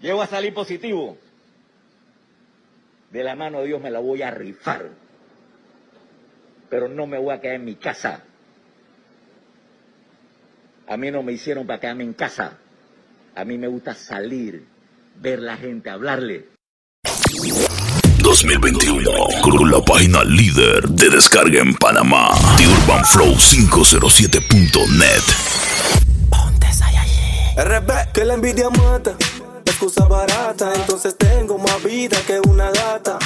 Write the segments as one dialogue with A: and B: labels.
A: llego a salir positivo, de la mano de Dios me la voy a rifar. Pero no me voy a quedar en mi casa. A mí no me hicieron para quedarme en casa. A mí me gusta salir, ver la gente, hablarle.
B: 2021 con la página líder de descarga en Panamá, The Urban Flow 507.net.
C: Ponte allí. RB, que la envidia mata excusa barata, entonces tengo más vida que una gata.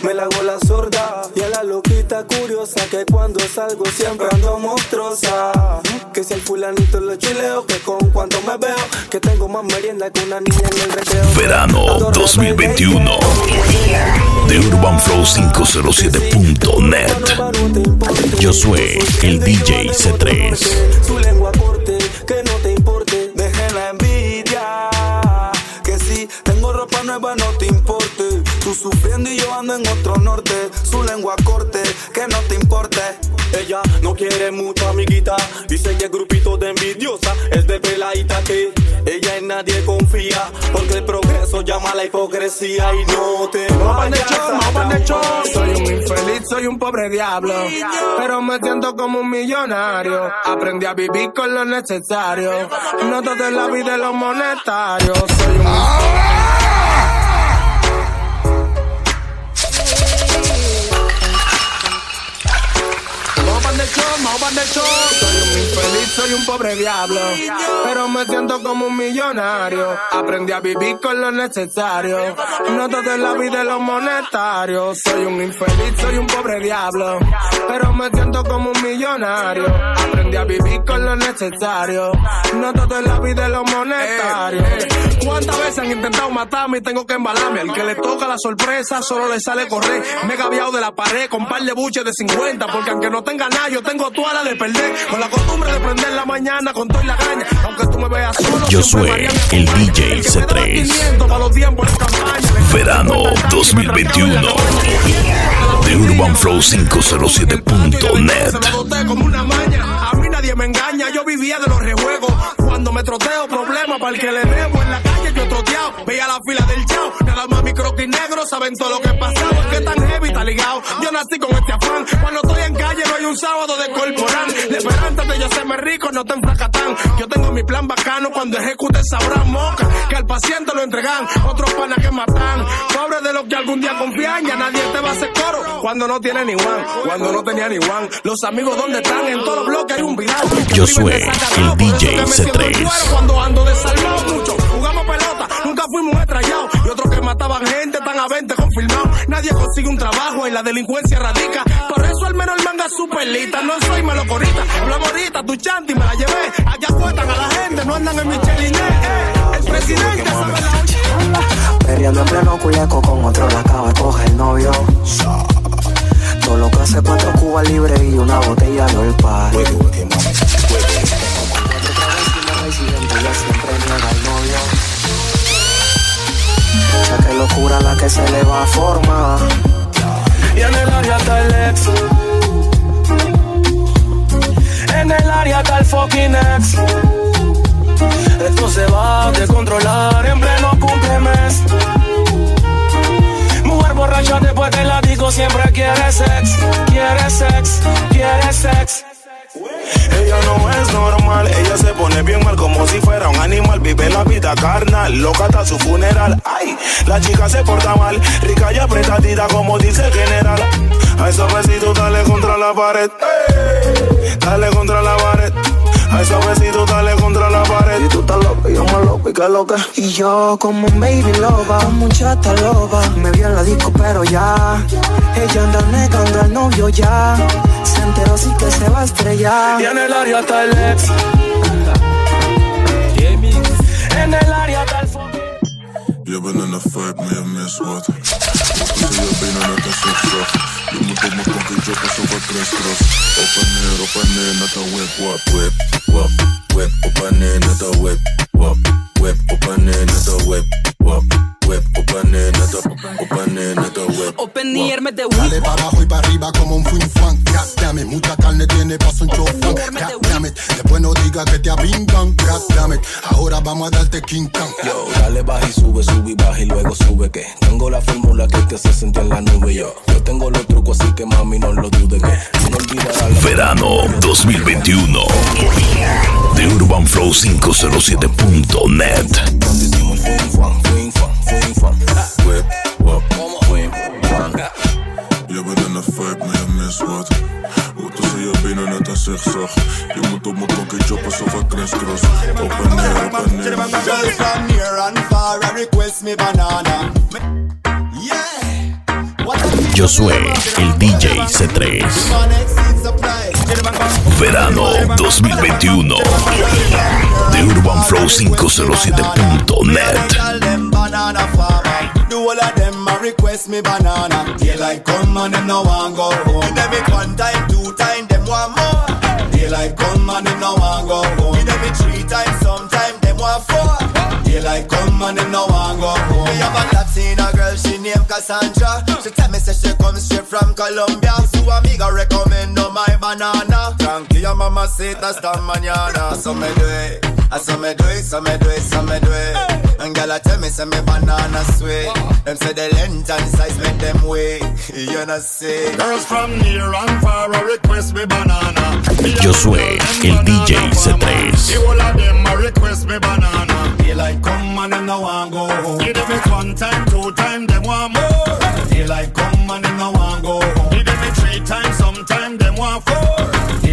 C: Me la hago la sorda y a la loquita curiosa que cuando salgo siempre ando monstruosa. Que si el fulanito lo chileo, que con cuando me veo, que tengo más merienda que una niña en el recreo.
B: Verano 2021 de UrbanFlow507.net. Yo soy el DJ C3.
C: Su lengua corte, que no nueva, no te importe. Tú sufriendo y yo ando en otro norte. Su lengua corte, que no te importe. Ella no quiere mucho, amiguita. Dice que es grupito de envidiosa. Es de peladita que ella en nadie confía. Porque el progreso llama a la hipocresía y no te vayas
D: Soy un infeliz, soy un pobre diablo. Pero me siento como un millonario. Aprendí a vivir con lo necesario. No todo es la vida de los monetarios. Soy un Soy un infeliz, soy un pobre diablo. Pero me siento como un millonario. Aprendí a vivir con lo necesario. No todo es la vida de los monetarios. Soy un infeliz, soy un pobre diablo. Pero me siento como un millonario. Aprendí a vivir con lo necesario. No todo es la vida de los monetarios. ¿Cuántas veces han intentado matarme y tengo que embalarme? Al que le toca la sorpresa solo le sale correr. Me he gaviado de la pared con par de buches de 50. Porque aunque no tenga nada, yo tengo toda la de perder. Con la costumbre de prender la mañana con todo y la caña. Aunque tú me veas solo,
B: yo soy el DJ C3. Verano 2021 de Urban Flow 507.net.
D: A mí nadie me engaña, yo vivía de los rejuegos. Cuando me troteo, problema para el que le debo en la calle, yo troteado. Veía la fila del chao, nada más mi croquis negro, saben todo lo que pasaba. Que tan heavy está ligado. Yo nací con este afán. Cuando estoy en calle, no hay un sábado de corporal. De yo serme rico no te enfracatan. Yo tengo mi plan bacano, cuando ejecute sabrán moca. Que al paciente lo entregan, otros panas que matan. Pobre de los que algún día confían, ya nadie te va a hacer coro. Cuando no tiene ni one, cuando no tenía ni one. Los amigos, ¿dónde están? En todos los bloques hay un viral.
B: Yo soy el DJ C3.
D: Cuando ando desarmado mucho, jugamos pelota, nunca fuimos estrellados. Y otros que mataban gente, tan a 20 confirmado. Nadie consigue un trabajo y la delincuencia radica. Por eso al menos el manga superlita. No soy malocorita, hablo ahorita, tu chanti me la llevé. Allá cuentan a la gente, no andan en Michelin. Eh. El presidente sabe la
C: Perreando en pleno culeco con otro la acaba de coger el novio. Sex, quiere sex, quiere sex.
E: Ella no es normal, ella se pone bien mal como si fuera un animal. Vive la vida carnal, loca hasta su funeral. Ay, la chica se porta mal, rica y apretadita como dice el general. A esos besitos dale contra la pared, dale contra la pared. A esos besitos dale contra la pared.
C: Y tú estás loca, y yo más loca, y qué loca. Y yo como un baby loba, como un chata loba. Me vi en la disco, pero ya. Ella anda negando al novio ya. Se enteró sí que se va a estrellar. Y en el área está el ex.
E: Je bent in een vibe, mist wat. Tussen je benen net een vracht. Je moet op mijn pocket joggen, zo wat crisscross. Op en neer, op en neer, net een whip, wap, whip, wap, whip. Op en neer, net een whip, whip. Whip, whip. Op en neer, net een, op en neer, net een whip.
F: Op en neer met de whip.
G: Dale para abajo y para arriba como un fin fan. God damn it, mucha carne tiene paso un chofán. God damn it, después no diga que te abrindan. God damn it, ahora vamos a darte King Kong.
H: Yo, dale baja y sube, sube y baja y luego sube que tengo la fórmula que te hace sentir en la nube. Yo, yo tengo los trucos así que mami no lo dude que no olvidará la
I: Verano 2021 de Urban Flow 507.net
F: ring van.
I: El DJ C3. Verano 2021 de
J: UrbanFlow507.net. banana farmer. Do all of them a request me banana. Daylight come and them no want go home. Give them it one time, two time, them want more. Daylight come and them no want go home. Give them it three times, sometime them want four. Daylight come and them no want go home. Me have a Latina girl, she named Cassandra. She tell me say she come straight from Colombia. So amiga recommend no my banana. Tranquila mama say hasta mañana. So me do it, I so me do it, so me do it, so me do it. And girl, I tell me, say me banana sweet. Them say the length and size make them wait. You know say.
K: Girls from near and far a request me banana. Me a
I: Josué, el DJ C3.
K: The whole of them a request me banana.
J: Daylight come and them no want go home.
K: Give them it one time, two time, them want more.
J: Daylight come and them no want go home.
K: Give them it three times, sometime them want four.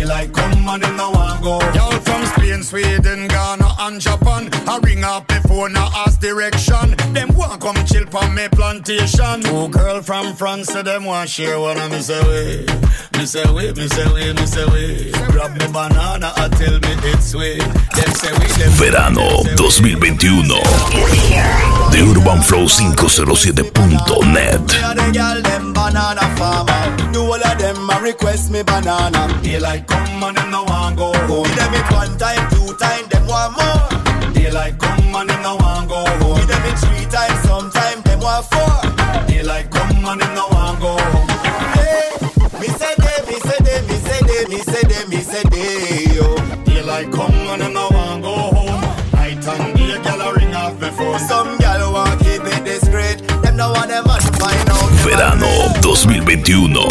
J: Daylight come and them no want go home.
K: Y'all from Spain, Sweden, Ghana and Japan. I ring up the phone, I ask direction. Them want come chill from me plantation. Two girl from France, so them want share one of me say we. Me say we, me say we, me say we. Grab me banana, I tell me it's sweet. Them say we, them
I: Verano 2021 de Urban Flow 507.net.
J: Me and the girl them banana farmer. Do all of them request me banana. Daylight come and them no want go home. Give them it one time, two time, them want more. Daylight come and them no want go home. Give them it three times, sometime them want four. Daylight come and them no want go home. Hey, me say they, me say they, me say they, me say they, me say they, yo.
K: Daylight come and them no want go home. Night and day, gyal a ring off phone.
J: Some
I: Verano 2021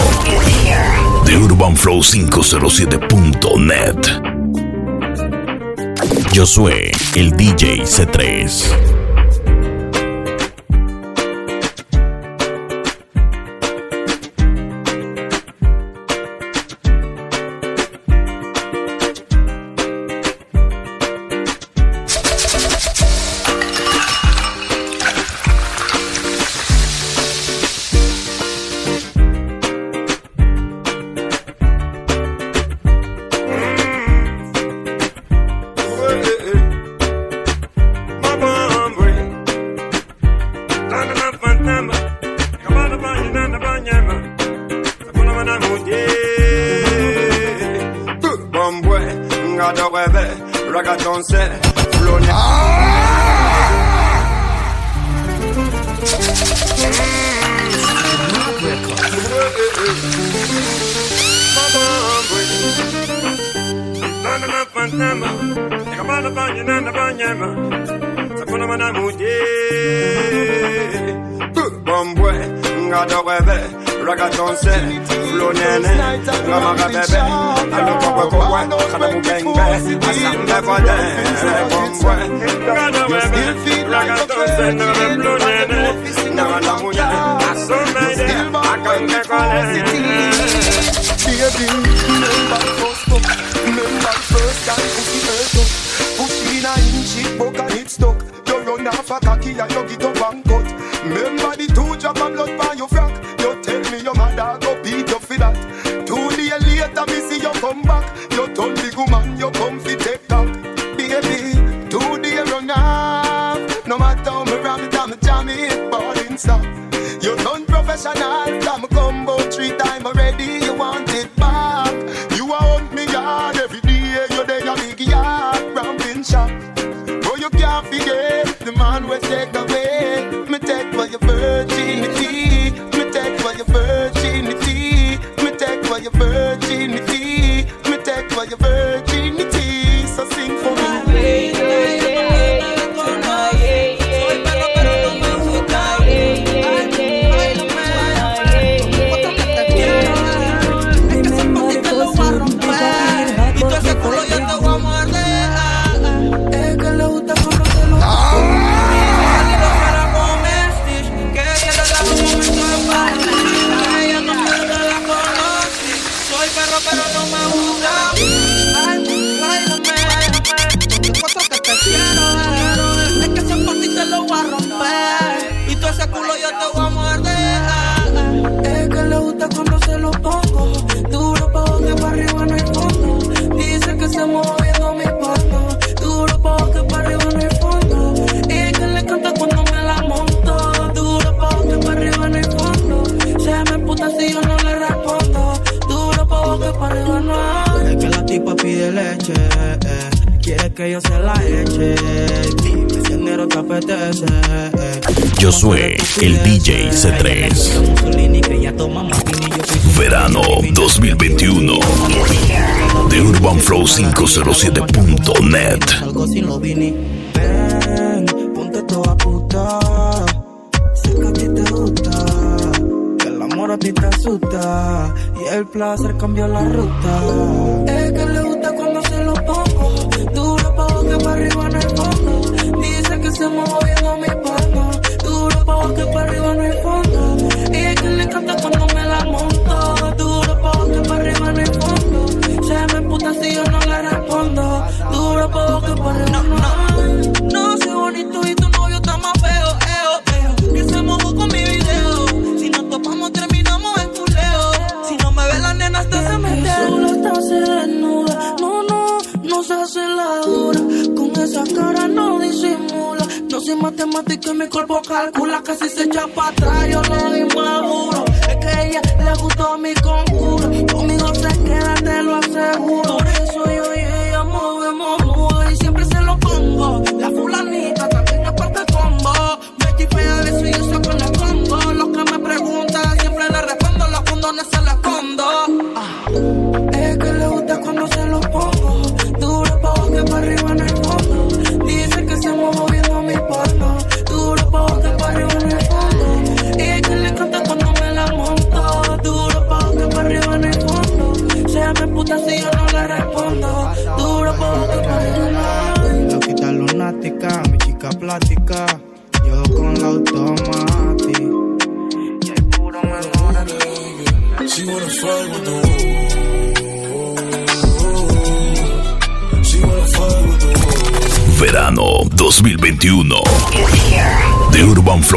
I: de Urban Flow 507.net. Josué, el DJ C3.
H: I know it's when before it's the deal Never dance You still feel like a child Child but I know it's the deal You still back when before it's the deal Baby, back
B: first UrbanFlow507.net.
L: Salgo sin los vini. Ven, ponte toda puta. Sé que a ti te gusta. Que el amor a ti te asusta. Y el placer cambió la ruta. Es que le gusta cuando se lo pongo. Duro pa' que para arriba en el fondo. Dice que se mueve viendo mi palma. Duro pa' que para arriba en el fondo. Y es que le encanta cuando Matemático y mi cuerpo calcula. Casi se echa para atrás, yo lo inmaduro. Es que a ella le gustó mi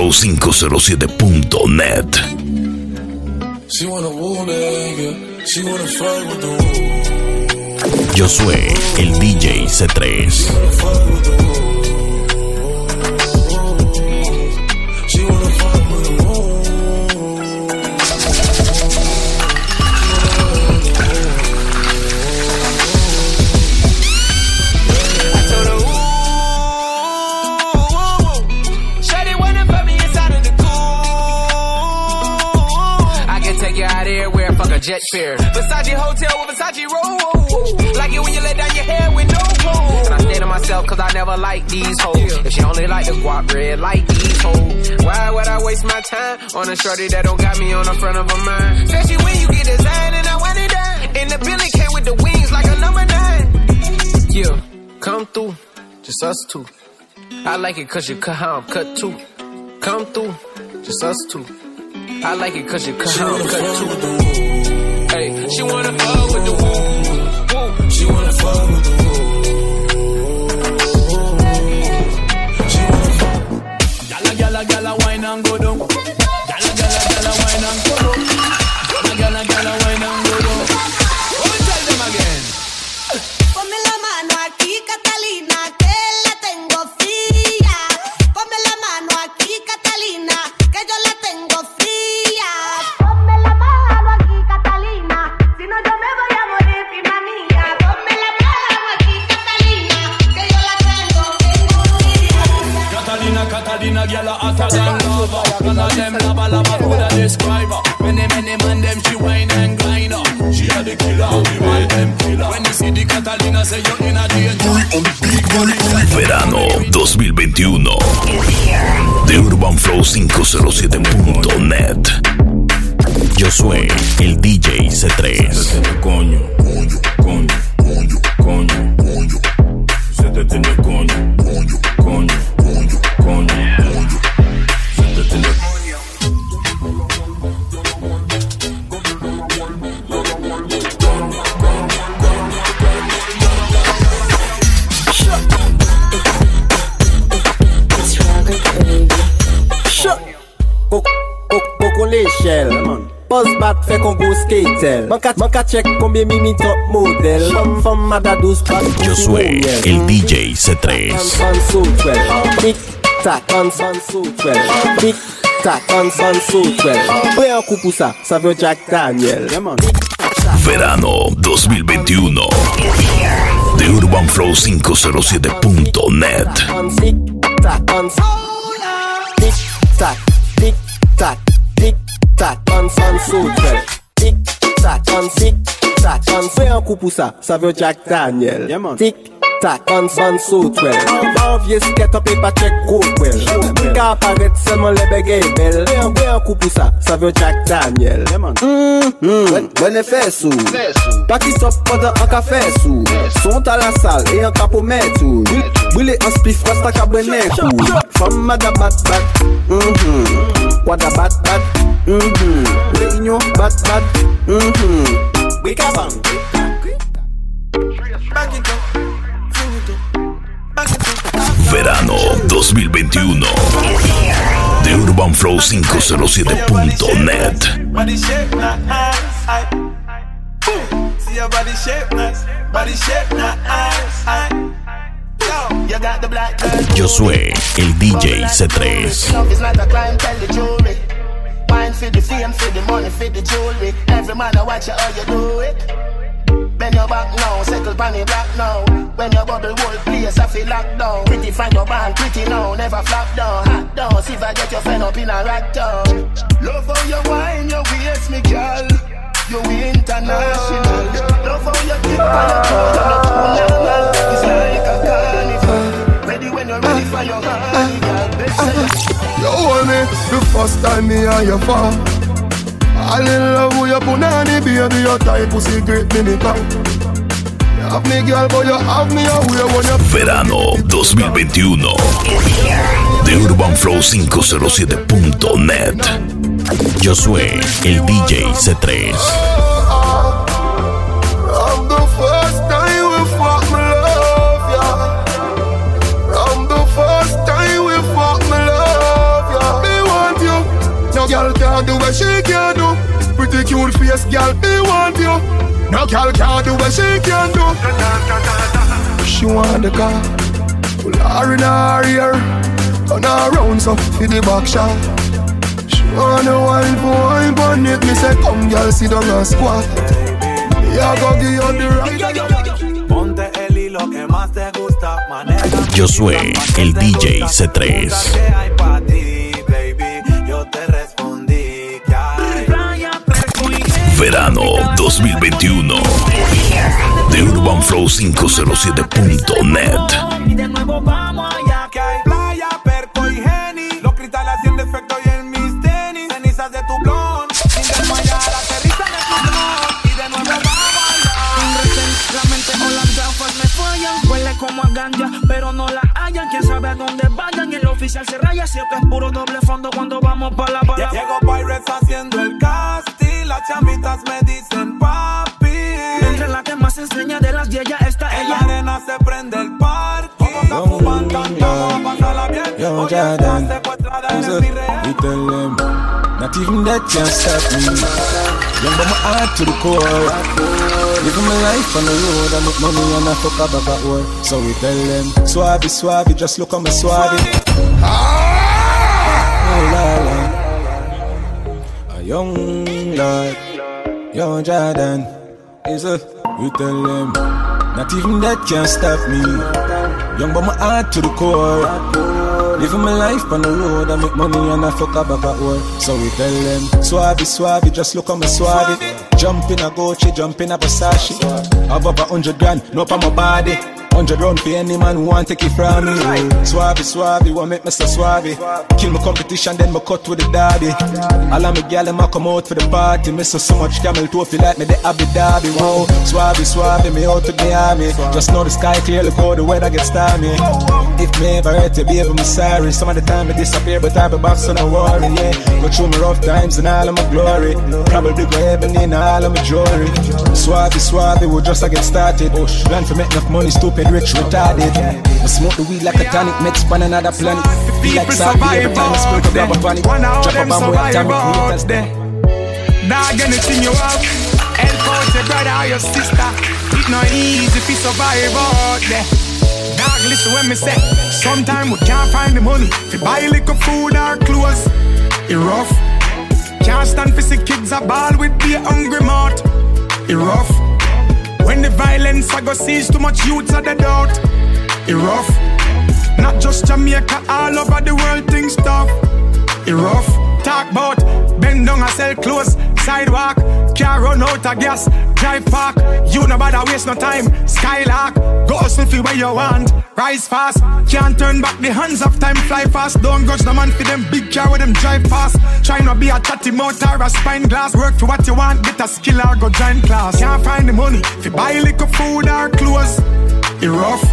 L: 0507.net. Yo
B: soy el DJ C3.
M: Fuck a jet fare. Versace hotel with Versace roll. Like it when you let down your hair with no clothes. And I stay to myself cause I never like these hoes. If she only like the guap red, like these hoes. Why would I waste my time on a shorty that don't got me on the front of her mind? Especially when you get designed and I want it done. And the Billy came with the wings like a number nine. Yeah, come through, just us two. I like it cause you cut how I'm cut too. Come through, just us two. I like it cause you cut how I'm cut too. Hey, she wanna fuck with the woo. woo.
F: She wanna fight with the wolves. She wanna fight.
D: Gala, gala, gala, wine and go down. Fe kon go skater. Man
N: konbyen mi mi top model.
B: Yo soy el DJ C3
N: Jack Daniel.
B: Verano 2021 De
N: Urban Flow 507.net tak, an san sotel Tik tak, an sik tak, an se an kou pou sa, sa ve Jack Daniel Tik tak, an san sotel An bon vie sket api pa chek kowel Ka aparet selman lebe gey bel Ve an kou pou sa, sa ve Jack Daniel. Mwen e fesou Pakisop poda an ka fesou Sont a la sal e an kapo metou Bwile an spif rasta ka bwene kou Fama da bat bat. Mm-hmm. Wada bat bat. Mhm. Bat bat. Mhm. Up bang.
B: Verano 2021 de UrbanFlow507.net.
O: Body shape not eyes, I. See your body shape nice, body. Yo.
B: Josué, el DJ C3.
P: Wine for the fame, for the money, for the jewelry. Every man I watch you how you do it. Bend your back now, settle pan the black now. When your bubble whole place, I feel locked down. Pretty find your band, pretty now, never flop down, hot down. See if I get your friend up in a rack down. Love how you wine, your waist, me girl. You international. Love how you keep on your toe, you're not too normal. It's like a carnival. Ready when you're ready for your honey, girl. Best
K: You hold me the first time me and you fall. All in love with your punani, baby, your type pussy great me cow. You have me girl, but you have me away when you
B: Verano 2021 de UrbanFlow507.net. Josué, el DJ C3.
K: Pretty cute face girl, me want you. No girl can do what she can do. She want the car. Pull her in her ear. Turn her around so for the back shot. She want the wine for wine on it. Me say come girl sit down and squat. Yeah, go give you the right.
O: Ponte el hilo que más te gusta, maneja.
B: Josué, el DJ C3. Verano 2021 de UrbanFlow507.net.
O: Y de nuevo vamos allá que hay playa, perco y geni. Los cristales haciendo efecto y en mis tenis. Cenizas de tu blon. Sin desmayar, aterriza en tu blon. Y de nuevo vamos allá.
Q: Realmente o las gafas me fallan Huele como a ganja, pero no la hallan Quién sabe a dónde vayan Y el oficial se raya Si esto es puro doble fondo cuando vamos pa' la para
O: Llego Pirates haciendo el casting. Las chamitas me dicen papi.
Q: Entre la que más enseña de las 10 ya está
O: En la arena se prende el party. Como está fumando, cantamos a pasarla bien.
R: Yo,
O: Oye,
R: Jordan.
O: estás secuestrada, eres
R: So,
O: mi real.
R: we tell them, not even that can stop me. Young but my heart to the core. Living my life on the road, I make money and I fuck up about war. So we tell them, swabby, swabby, just look on me swabby. Oh ah. ah, la la, a young lord, young Jordan. Is a, we tell them, not even that can stop me. Young but my heart to the core. Living my life on the road, I make money and I fuck up about war. So we tell them, swabby, swabby, just look on me swabby. Jump in a Gucci, jump in a Versace. Up a hundred grand, no pa my body. Hundred round for any man who want take it from me. Swabby, swabby, want make me so swabby. Kill my competition, then me cut with the daddy. All of my gal them a come out for the party. Miss so much camel toe feel like me the Abu Dhabi. Wow, swabby, swabby, me out to the army. Just know the sky clear, look how the weather gets stormy. If me ever hurt you, baby, me sorry. Some of the time I disappear, but I be back, so no worry. Yeah, go through my rough times and all of my glory. Probably go heaven in all of my jewelry. Swabby, swabby, we just a get started. Plan for make enough money, stupid, rich, retarded. I smoke the weed like a tonic, mix on another planet. Feel like every time I smoke a grab a panic.
S: One of
R: Drop a
S: them
R: bomb with atomic meters.
S: there. Dog, anything you have. Help out your brother or your sister. It not easy if you survive out there. Dog, listen when me say. Sometimes we can't find the money to buy little food or clothes. It rough. Can't stand for see kids a ball with be hungry mouth. it rough. When the violence I go sees too much youths are the doubt, it rough. Not just Jamaica, all over the world things tough, it rough. Talk about bend down and sell clothes, sidewalk, car run out of gas, drive park. You no bother waste no time, skylark. Go for where you want, rise fast. Can't turn back the hands of time, fly fast. Don't grudge the man for them big car with them drive fast. Try not be a tatty motor or spine glass. Work for what you want, get a skill or go join class. Can't find the money fi buy liquor, food or clothes. It rough.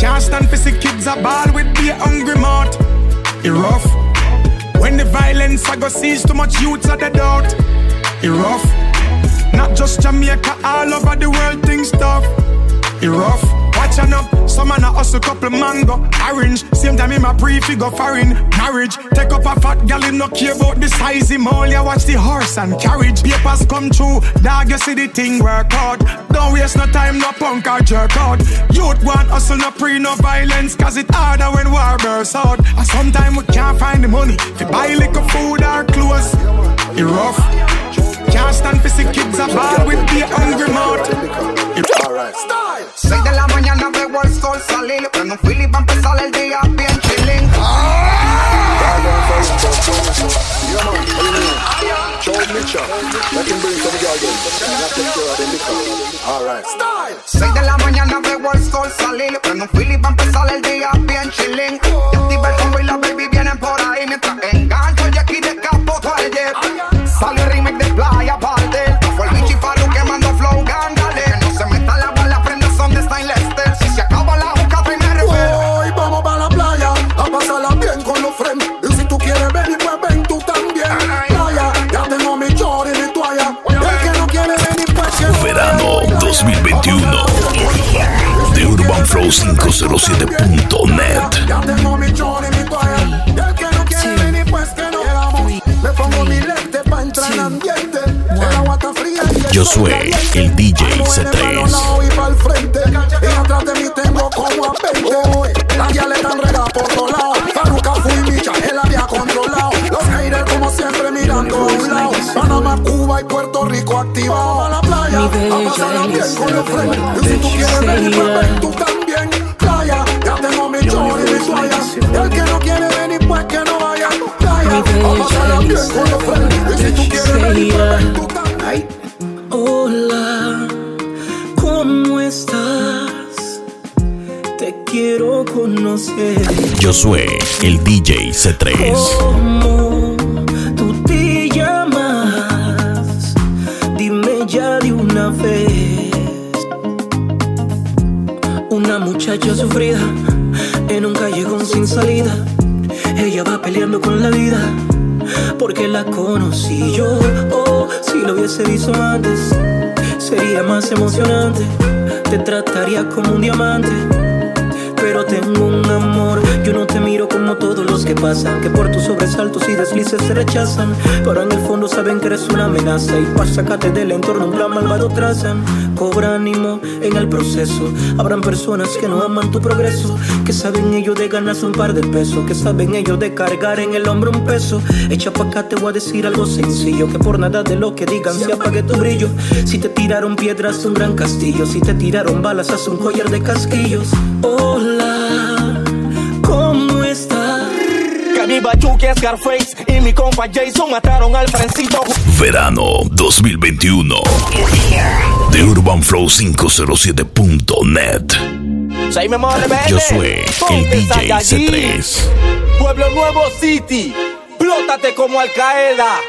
S: Can't stand for see kids a ball with be hungry mouth. It rough. When the violence I go sees too much youths at the doubt. It rough. Not just Jamaica, all over the world things tough. It rough. Watching up, some man a hustle couple mango, orange. Same time in my pre-figure foreign marriage. Take up a fat gal, him no care about the size. Him only watch the horse and carriage. Papers come true, dog you see the thing work out. Don't waste no time, no punk or jerk out. Youth want hustle, no pre, no violence, cause it harder when war bursts out. And sometimes we can't find the money to buy liquor, food or clothes. It rough. Can't stand for see kids a ball with the hungry mouth.
T: Alright. 6 de la mañana veo el sol salir. Prendo un Philly pa' empezar el día bien chilling.
G: Not take care.
T: 6 de la mañana veo el sol salir. Prendo un Philly pa' empezar el día bien chilling.
B: UrbanFlow507.net.
G: Ya tengo mi chor y mi toalla. El que no quiere venir, pues que no. Me pongo mi lente pa' entrar en ambiente. El agua está fría y el
B: Yo
G: sol
B: soy el DJ C3.
G: y pa'l frente. Y atrás de mí tengo como a 20. Las guías le dan rega por todos lados. Faruca fui Micha, él había controlado. Los haters como siempre mirando a un lado. Panamá, Cuba y Puerto Rico activados. A la playa, a pasarla bien con los friends. Y si tú quieres venir, pues ven tú también. Playa, ya tengo mi chor y mi toalla. Y el que no quiere venir, pues que no vaya. Playa, a pasarla bien con los friends. Y si tú quieres venir, pues ven tú también.
U: Hola, ¿cómo estás? Te quiero conocer.
B: Yo soy el DJ C3.
U: Muchacha sufrida en un callejón sin salida. Ella va peleando con la vida porque la conocí yo. Oh, si lo hubiese visto antes, sería más emocionante. Te trataría como un diamante. Pero tengo un todos los que pasan, que por tus sobresaltos y deslices se rechazan, pero en el fondo saben que eres una amenaza y para sacarte del entorno un plan malvado trazan. Cobra ánimo en el proceso, habrán personas que no aman tu progreso, que saben ellos de ganarse un par de pesos, que saben ellos de cargar en el hombro un peso. Echa pa' acá, te voy a decir algo sencillo, que por nada de lo que digan se apague tu brillo. Si te tiraron piedras, un gran castillo, si te tiraron balas, haz un collar de casquillos. Hola.
V: Caníbal Chucky, Scarface y mi compa Jason mataron al Frencito.
B: Verano 2021 de UrbanFlow507.net.
V: Soy Memole Bene.
B: Yo soy el DJ
V: Saiyajin.
B: C3.
V: Pueblo Nuevo City, plótate como Al Qaeda.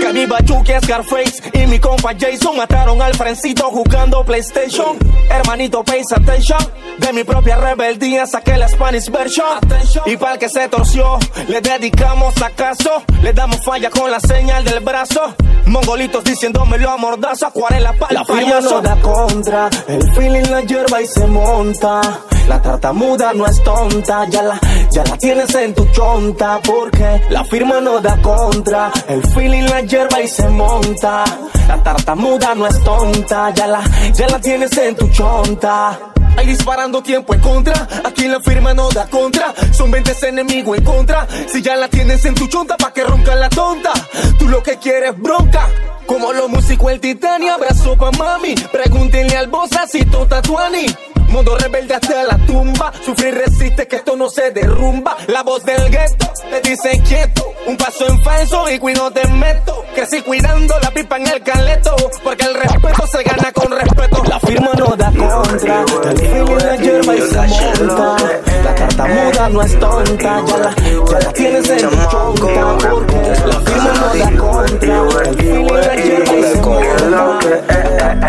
V: Caníbal Chucky, Scarface y mi compa Jason mataron al Frencito jugando PlayStation. Hermanito, pays attention. De mi propia rebeldía saqué la Spanish version. Y para el que se torció, le dedicamos acaso. Le damos falla con la señal del brazo. Mongolitos diciéndomelo a mordazo, acuarela para
T: La firma no da contra, el feeling la hierba y se monta. La tartamuda no es tonta, ya la, ya la tienes en tu chonta. Porque la firma no da contra, el feeling la hierba y se monta. La tartamuda no es tonta, ya la, ya la tienes en tu chonta.
V: Ahí disparando tiempo en contra. Aquí la firma no da contra. Son 20 enemigos en contra. Si ya la tienes en tu chonta, pa' que ronca la tonta. Tú lo que quieres bronca. Como los músicos el titania, abrazo pa' mami. Pregúntenle al boss si tú tatuani. Modo rebelde hasta la tumba. Sufrir resiste que esto no se derrumba. La voz del gueto te dice quieto. Un paso en falso y cuido te meto. Crecí cuidando la pipa en el caleto. Porque el respeto se gana con respeto. La firma no da contra. El feeling la hierba y se. La carta muda no es tonta. Ya la, ya la tienes en tu chonca. Porque la firma no da contra. El feeling la y se monta.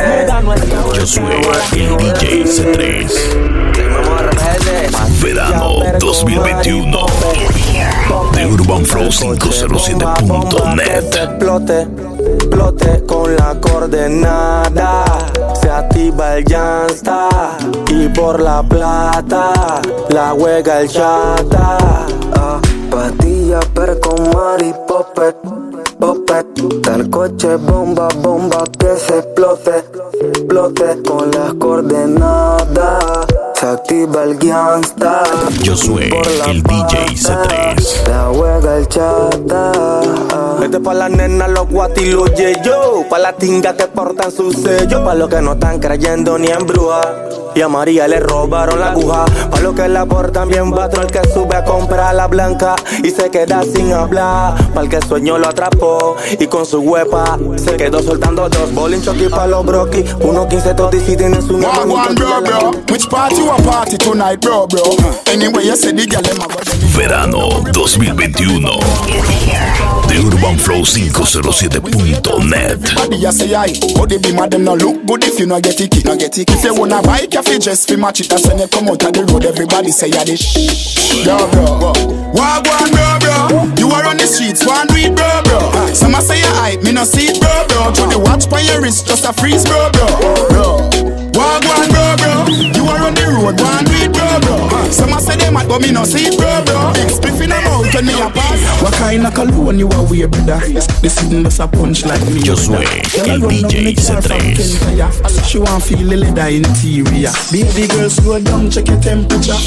V: Muda no es tonta.
B: Yo soy el DJ C3. Verano 2021 de UrbanFlow507.net
N: Explote, explote con la coordenada. Y por la plata la juega el chata. Ah, patilla, perco, mari, popet, popet. Tal coche, bomba, bomba que se explote, explote con las coordenadas. Se activa el gangsta.
B: Yo soy el DJ C3
N: La juega el chata.
V: Este pa' la nena, los guati y los yo. Pa' la tinga que portan su sello. Pa' los que no están creyendo ni en bruja Y a María le robaron la aguja. Pa' los que la portan bien patrón El que sube a comprar la blanca. Y se queda sin hablar. Pa' el que sueño lo atrapó. Y con su huepa Se quedó soltando dos. Bolin choqui pa' los broki Uno quince totis y tiene su
H: One, one, bro, bro. Which party you a party tonight, bro, bro? Anyway, you say the girl them
B: Verano 2021 de UrbanFlow507.net
H: Body a say aye, oh, but be mad them no look good if you no get it, no get it. If you wanna buy cafe just fi match it, that's when you come out of the road. Everybody say ya this, bro, bro. Wagwan, bro, bro. You are on the streets, one read, bro, bro. Some a say you hype, me no see it, bro, bro. Throw the watch by your wrist, just a freeze, bro, bro, Some a say mad, but me no see it, bro, bro. Big spliff in a mouth when me a pass. What kind of cologne you a wear, brother? This isn't just a punch like me.
B: Yo soy el DJ C3
H: She want feel the leather interior. Baby girl, slow down, check your temperature.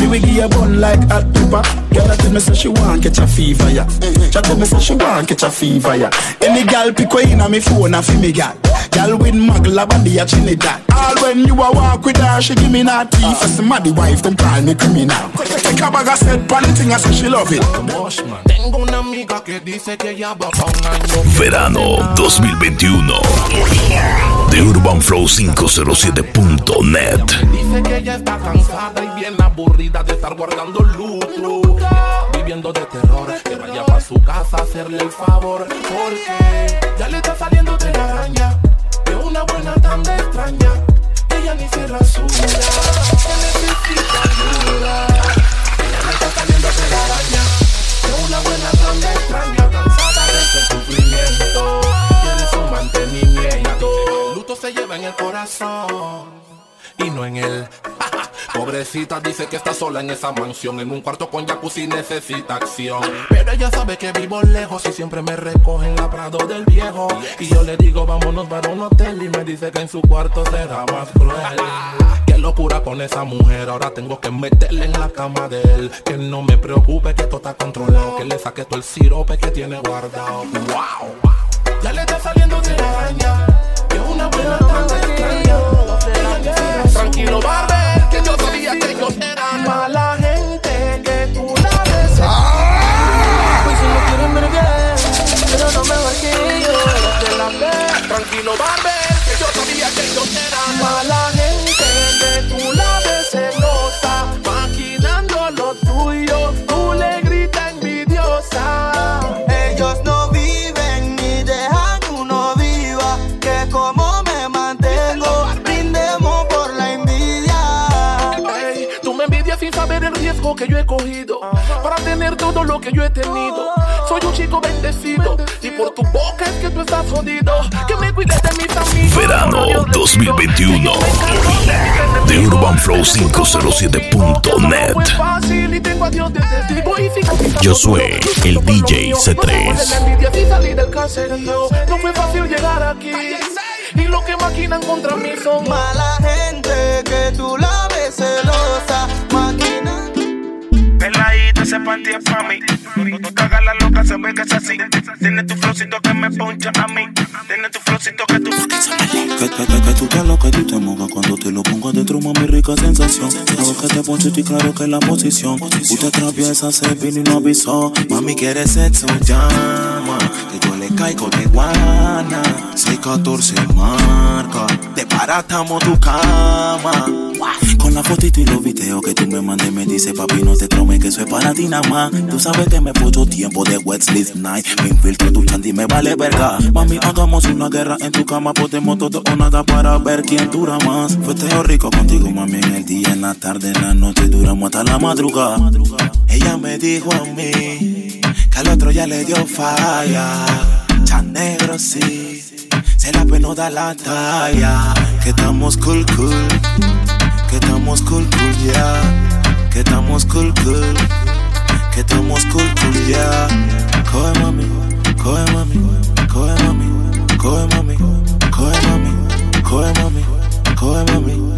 H: Me we give a bun like hot pepper. Girl, I tell me say she want catch a fever, yeah. She tell me say she want catch a fever, yeah. Any girl pick way in me phone, a fi me gal. Girl with magla body a Trinidad. All when you a walk with her, she give me that teeth. As somebody wife, them call me criminal. Take a bag of set pan thing, I say she love it.
B: Verano 2021 de UrbanFlow507.net
W: Dice que ella está cansada y bien aburrida de estar guardando luto. Viviendo de terror, que vaya pa' su casa a hacerle el favor. Porque ya le está saliendo de la araña. De una buena tan extraña. Ella ni cierra su Dice que está sola en esa mansión, en un cuarto con jacuzzi necesita acción. Pero ella sabe que vivo lejos y siempre me recoge en la Prado del Viejo. Y yo le digo vámonos para un hotel y me dice que en su cuarto será más cruel. Qué locura con esa mujer, ahora tengo que meterle en la cama de él. Que no me preocupe que esto está controlado, que le saque todo el sirope que tiene guardado. Wow, ya le está saliendo de la araña, que es una buena tan extraña. Tranquilo, Barber,
L: ve.
W: Tranquilo, Barber, que yo he cogido. Para tener todo lo que yo he tenido. Soy un chico bendecido. Y por tu boca es que tú estás jodido. Que me cuides de mis amigos.
B: Verano 2021 de UrbanFlow507.net
W: Fue fácil y tengo a Dios de testigo y cicatrizando
B: Yo soy el DJ
W: De la
B: C3
W: envidia y salí del caserío. No fue fácil llegar aquí. Y lo que maquinan contra mí son
N: mala gente que tú la ves celosa,
X: baila ese panty es pa' mí. No, no te hagas la loca, se ve que es así. Tiene tu flowcito que me poncha a mí. Tiene tu flowcito que tú.
E: Que, que, que, que tú te loca y tú te mojas cuando te lo pongo adentro, mami, rica sensación. Sabes que te poncho y claro que la posición. Usted atraviesa, se vino y no avisó. Mami, quiere sexo, llama. Que yo le caigo de guana. 614 marca. Te paratamos tu cama. Con la fotito y los videos que tú me mandes, me dice papi, no te trome que eso es Tú sabes que me puso tiempo de sleep night. Me infiltro tu chandy, me vale verga. Mami, hagamos una guerra en tu cama, podemos todo o nada para ver quién dura más. Fue teo rico contigo, mami, en el día, en la tarde, en la noche, duramos hasta la madrugada. Ella me dijo a mí que al otro ya le dio falla. Chan negro, sí, se la pena da la talla. Que estamos cool, cool. Que estamos cool, cool, yeah. Que estamos cool, cool. Que estamos cool, cool, yeah. Coge mami, coge mami, coge mami, coge mami, coge mami, coge mami, coge mami.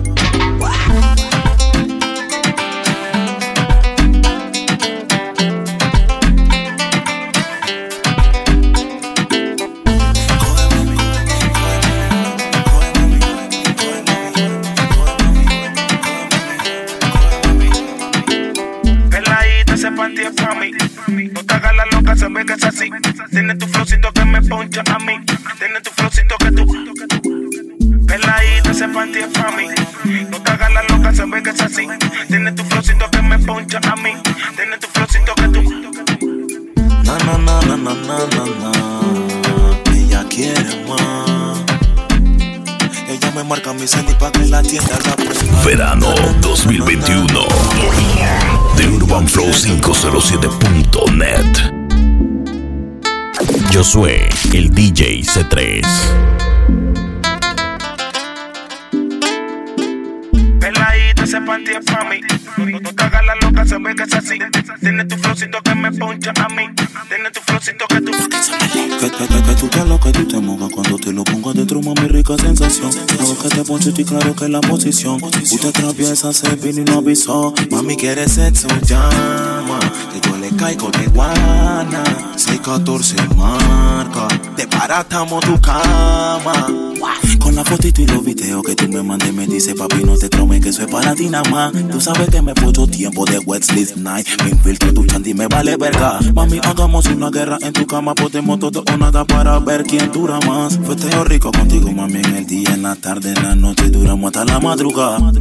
X: La loca, se ve que es así. Tiene tu flowcito que me poncha a mí. Tiene tu flowcito que tú. Peladita, ese panty es pa' mí. No te hagas la loca, se ve que es así. Tiene tu flowcito que me poncha a mí. Tiene tu flowcito que tú.
E: Na na na na na na na. Ella quiere más. Me marca mi Sandy pa' que la tienda la.
B: Verano 2021 de UrbanFlow507.net. Yo soy el DJ C3.
X: Ese panty es pa' mí. No, no te hagas la loca, ve que es así. Tiene tu flowcito que me poncha a mí. Tiene tu flowcito que tú.
E: Que, que, que, que tú te loca y tú te mojas cuando te lo pongo adentro, mami, rica sensación. Sabes que te poncho y claro que la posición. Usted atraviesa, se vino y no avisó. Mami, quiere sexo, llama. Que yo le caigo de guana. 614 marca. Te paratamos tu cama. Con la fotito y los videos que tú me mandes, me dice papi, no te trome que eso es para ti Tú sabes que me puso tiempo de wet sleep night. Me infiltro tu chandy, me vale verga. Mami, hagamos una guerra en tu cama, podemos todo o nada para ver quién dura más. Fue teo rico contigo, mami, en el día, en la tarde, en la noche, duramos hasta la madrugada.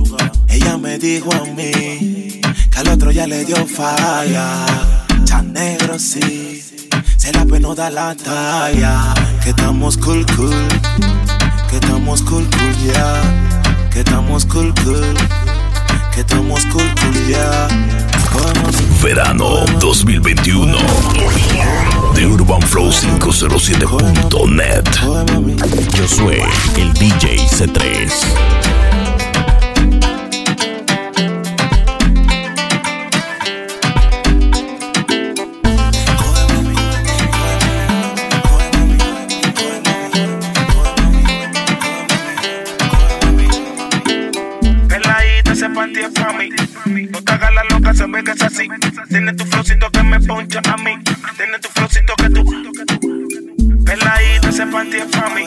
E: Ella me dijo a mí que al otro ya le dio falla. Chan negro, sí, se la pena da la talla. Que estamos cool, cool. Que estamos cool, cool, yeah. Que estamos cool, cool.
B: Verano 2021 de Urban Flow 507.net. Yo soy el DJ C3.
X: Ese panty es pa' mí. No te hagas la loca, se ve que es así. Tiene tu flowcito que me poncha a mí. Tiene tu flowcito que tú. Peladita, ese panty es pa' mí.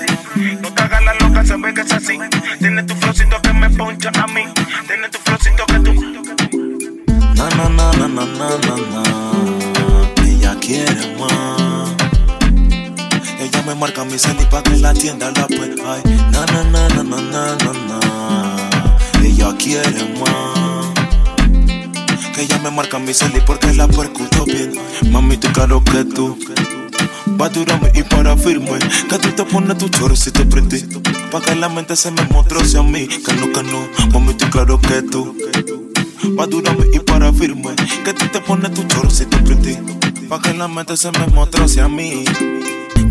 X: No te hagas la loca, se ve que es así. Tiene tu flowcito que me poncha a mí. Tiene tu flowcito que tú.
E: Na na na na na na na. Ella quiere más. Ella me marca mi Sandy pa' que la tienda la pues. Ay, na na na na na na na na. Ella quiere más. Ella me marca mi Sandy porque la percuto bien. Mami, tú claro que tú. Va a durarme y para firme. Que tú te pones tu chorro si te prendí. Pa' que la mente se me mostró hacia mí. Que no, que no. Mami, tú claro que tú. Va a durarme y para firme. Que tú te pones tu chorro si te prendí. Pa' que la mente se me mostró hacia mí.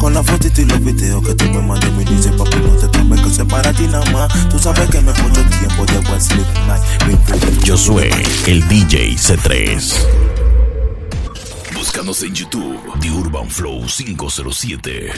E: Con la fotito y los videos que tú me mandas, me dice papi, no te tomes que es para ti nada más. Tú sabes que me pongo tiempo de West Sleep Night.
B: Yo soy el DJ C3. Búscanos en YouTube de Urban Flow 507.